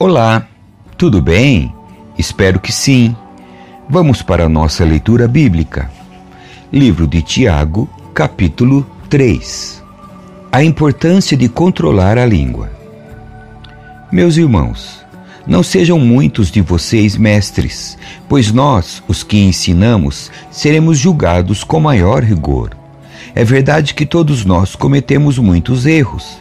Olá, tudo bem? Espero que sim. Vamos para a nossa leitura bíblica. Livro de Tiago, capítulo 3. A importância de controlar a língua. Meus irmãos, não sejam muitos de vocês mestres, pois nós, os que ensinamos, seremos julgados com maior rigor. É verdade que todos nós cometemos muitos erros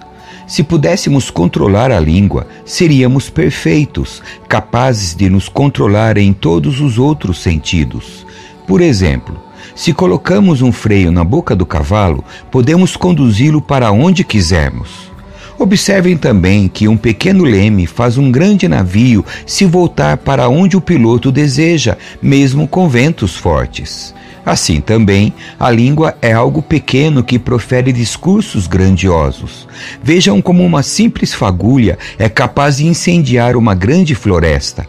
se pudéssemos controlar a língua, seríamos perfeitos, capazes de nos controlar em todos os outros sentidos. Por exemplo, se colocamos um freio na boca do cavalo, podemos conduzi-lo para onde quisermos. Observem também que um pequeno leme faz um grande navio se voltar para onde o piloto deseja, mesmo com ventos fortes. Assim também, a língua é algo pequeno que profere discursos grandiosos. Vejam como uma simples fagulha é capaz de incendiar uma grande floresta.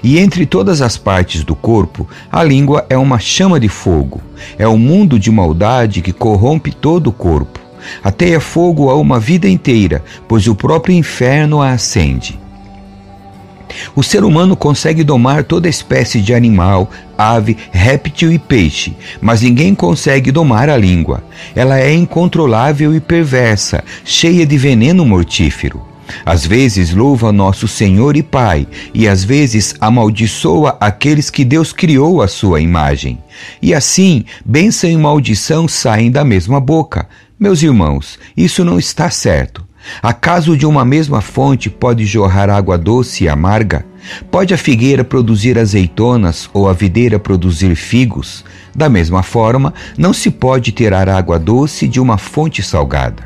E entre todas as partes do corpo, a língua é uma chama de fogo. É um mundo de maldade que corrompe todo o corpo. Ateia fogo a uma vida inteira, pois o próprio inferno a acende. O ser humano consegue domar toda espécie de animal, ave, réptil e peixe, mas ninguém consegue domar a língua. Ela é incontrolável e perversa, cheia de veneno mortífero. Às vezes louva nosso Senhor e Pai, e às vezes amaldiçoa aqueles que Deus criou à sua imagem. E assim, bênção e maldição saem da mesma boca. Meus irmãos, isso não está certo. Acaso de uma mesma fonte pode jorrar água doce e amarga? Pode a figueira produzir azeitonas ou a videira produzir figos? Da mesma forma, não se pode tirar água doce de uma fonte salgada.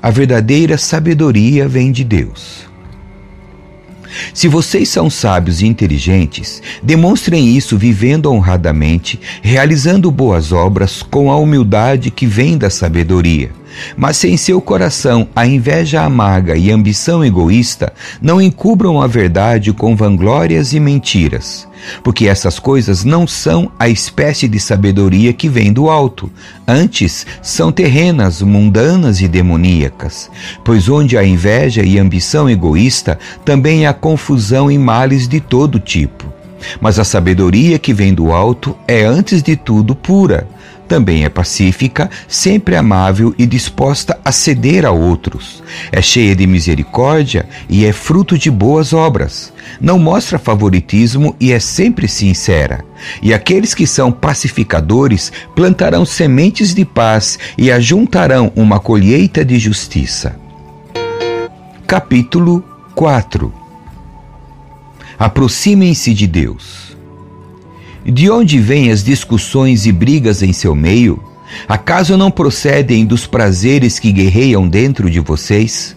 A verdadeira sabedoria vem de Deus. Se vocês são sábios e inteligentes, demonstrem isso vivendo honradamente, realizando boas obras com a humildade que vem da sabedoria. Mas se em seu coração a inveja amarga e a ambição egoísta, não encubram a verdade com vanglórias e mentiras, porque essas coisas não são a espécie de sabedoria que vem do alto, antes são terrenas, mundanas e demoníacas. Pois onde há inveja e ambição egoísta, também há confusão e males de todo tipo. Mas a sabedoria que vem do alto é, antes de tudo, pura também é pacífica, sempre amável e disposta a ceder a outros. É cheia de misericórdia e é fruto de boas obras. Não mostra favoritismo e é sempre sincera. E aqueles que são pacificadores plantarão sementes de paz e ajuntarão uma colheita de justiça. Capítulo 4 Aproximem-se de Deus. De onde vêm as discussões e brigas em seu meio? Acaso não procedem dos prazeres que guerreiam dentro de vocês?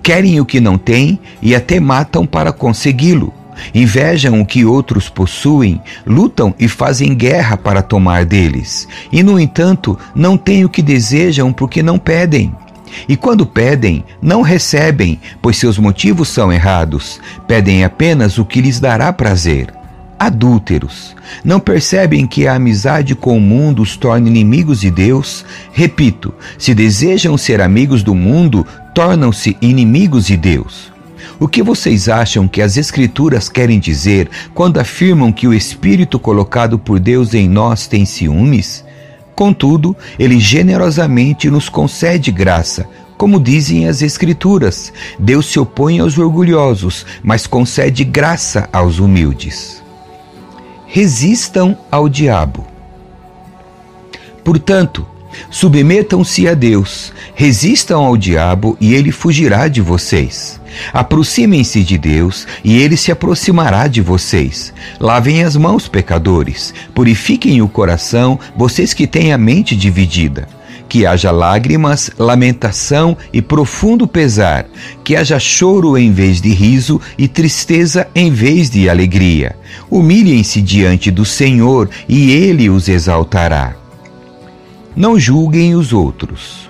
Querem o que não têm e até matam para consegui-lo. Invejam o que outros possuem, lutam e fazem guerra para tomar deles. E, no entanto, não têm o que desejam porque não pedem. E quando pedem, não recebem, pois seus motivos são errados. Pedem apenas o que lhes dará prazer adúlteros. Não percebem que a amizade com o mundo os torna inimigos de Deus? Repito, se desejam ser amigos do mundo, tornam-se inimigos de Deus. O que vocês acham que as Escrituras querem dizer quando afirmam que o Espírito colocado por Deus em nós tem ciúmes? Contudo, ele generosamente nos concede graça, como dizem as Escrituras: Deus se opõe aos orgulhosos, mas concede graça aos humildes resistam ao diabo. Portanto, submetam-se a Deus, resistam ao diabo e ele fugirá de vocês. Aproximem-se de Deus e ele se aproximará de vocês. Lavem as mãos, pecadores, purifiquem o coração, vocês que têm a mente dividida que haja lágrimas, lamentação e profundo pesar, que haja choro em vez de riso e tristeza em vez de alegria. Humilhem-se diante do Senhor e ele os exaltará. Não julguem os outros.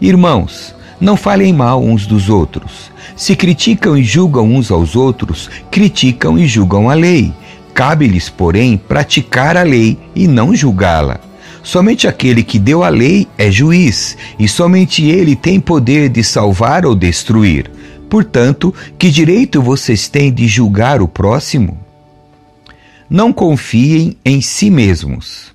Irmãos, não falem mal uns dos outros. Se criticam e julgam uns aos outros, criticam e julgam a lei. Cabe-lhes, porém, praticar a lei e não julgá-la. Somente aquele que deu a lei é juiz, e somente ele tem poder de salvar ou destruir. Portanto, que direito vocês têm de julgar o próximo? Não confiem em si mesmos.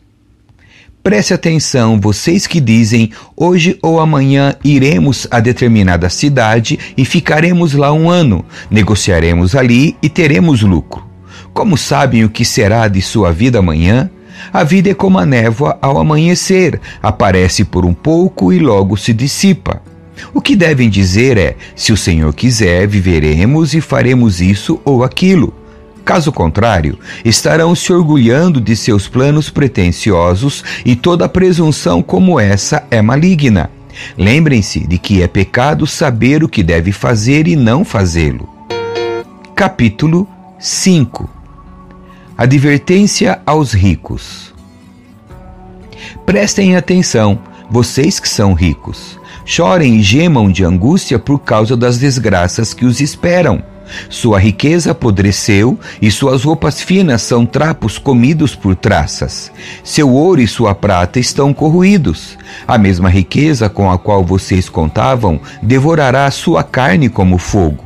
Preste atenção, vocês que dizem hoje ou amanhã iremos a determinada cidade e ficaremos lá um ano, negociaremos ali e teremos lucro. Como sabem o que será de sua vida amanhã? A vida é como a névoa ao amanhecer, aparece por um pouco e logo se dissipa. O que devem dizer é: se o Senhor quiser, viveremos e faremos isso ou aquilo. Caso contrário, estarão se orgulhando de seus planos pretensiosos e toda presunção como essa é maligna. Lembrem-se de que é pecado saber o que deve fazer e não fazê-lo. Capítulo 5 Advertência aos ricos. Prestem atenção, vocês que são ricos. Chorem e gemam de angústia por causa das desgraças que os esperam sua riqueza apodreceu e suas roupas finas são trapos comidos por traças. Seu ouro e sua prata estão corroídos. A mesma riqueza com a qual vocês contavam devorará sua carne como fogo.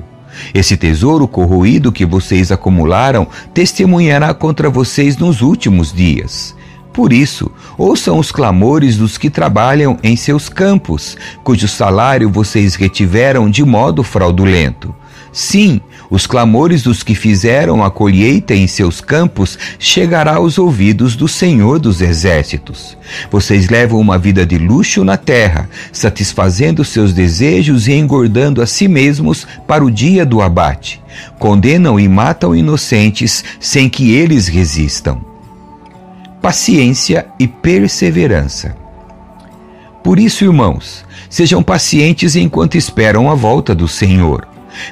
Esse tesouro corroído que vocês acumularam testemunhará contra vocês nos últimos dias. Por isso, ouçam os clamores dos que trabalham em seus campos, cujo salário vocês retiveram de modo fraudulento. Sim, os clamores dos que fizeram a colheita em seus campos chegará aos ouvidos do Senhor dos Exércitos. Vocês levam uma vida de luxo na terra, satisfazendo seus desejos e engordando a si mesmos para o dia do abate. Condenam e matam inocentes sem que eles resistam. Paciência e perseverança. Por isso, irmãos, sejam pacientes enquanto esperam a volta do Senhor.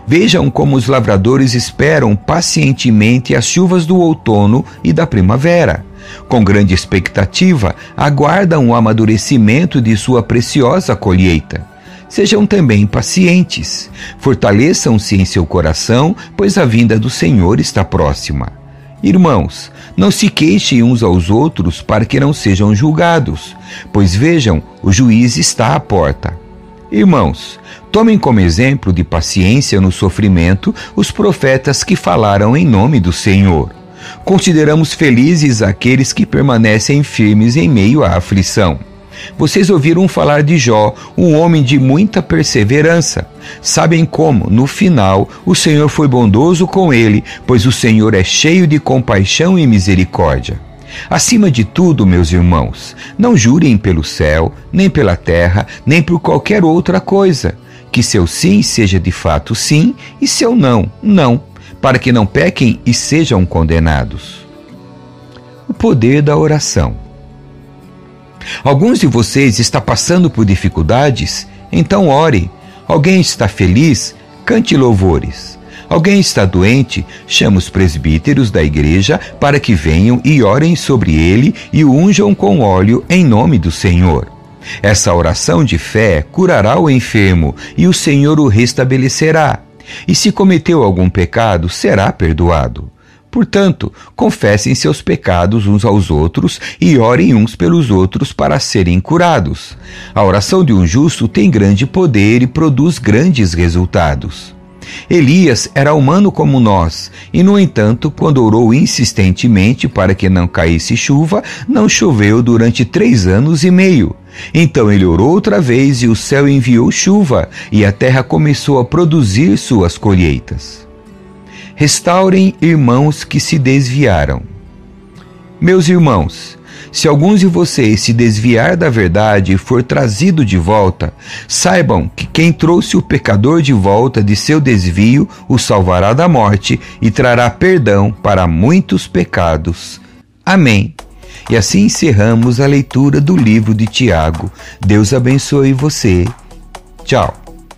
Vejam como os lavradores esperam pacientemente as chuvas do outono e da primavera. Com grande expectativa, aguardam o amadurecimento de sua preciosa colheita. Sejam também pacientes. Fortaleçam-se em seu coração, pois a vinda do Senhor está próxima. Irmãos, não se queixem uns aos outros para que não sejam julgados, pois vejam, o juiz está à porta. Irmãos, tomem como exemplo de paciência no sofrimento os profetas que falaram em nome do Senhor. Consideramos felizes aqueles que permanecem firmes em meio à aflição. Vocês ouviram falar de Jó, um homem de muita perseverança. Sabem como, no final, o Senhor foi bondoso com ele, pois o Senhor é cheio de compaixão e misericórdia. Acima de tudo, meus irmãos, não jurem pelo céu, nem pela terra, nem por qualquer outra coisa. Que seu sim seja de fato sim e seu não, não, para que não pequem e sejam condenados. O poder da oração. Alguns de vocês está passando por dificuldades, então ore. Alguém está feliz, cante louvores. Alguém está doente? Chama os presbíteros da igreja para que venham e orem sobre ele e o unjam com óleo em nome do Senhor. Essa oração de fé curará o enfermo e o Senhor o restabelecerá. E se cometeu algum pecado, será perdoado. Portanto, confessem seus pecados uns aos outros e orem uns pelos outros para serem curados. A oração de um justo tem grande poder e produz grandes resultados. Elias era humano como nós, e no entanto, quando orou insistentemente para que não caísse chuva, não choveu durante três anos e meio. Então ele orou outra vez e o céu enviou chuva, e a terra começou a produzir suas colheitas. Restaurem irmãos que se desviaram. Meus irmãos, se alguns de vocês se desviar da verdade e for trazido de volta, saibam que quem trouxe o pecador de volta de seu desvio o salvará da morte e trará perdão para muitos pecados. Amém. E assim encerramos a leitura do livro de Tiago. Deus abençoe você. Tchau.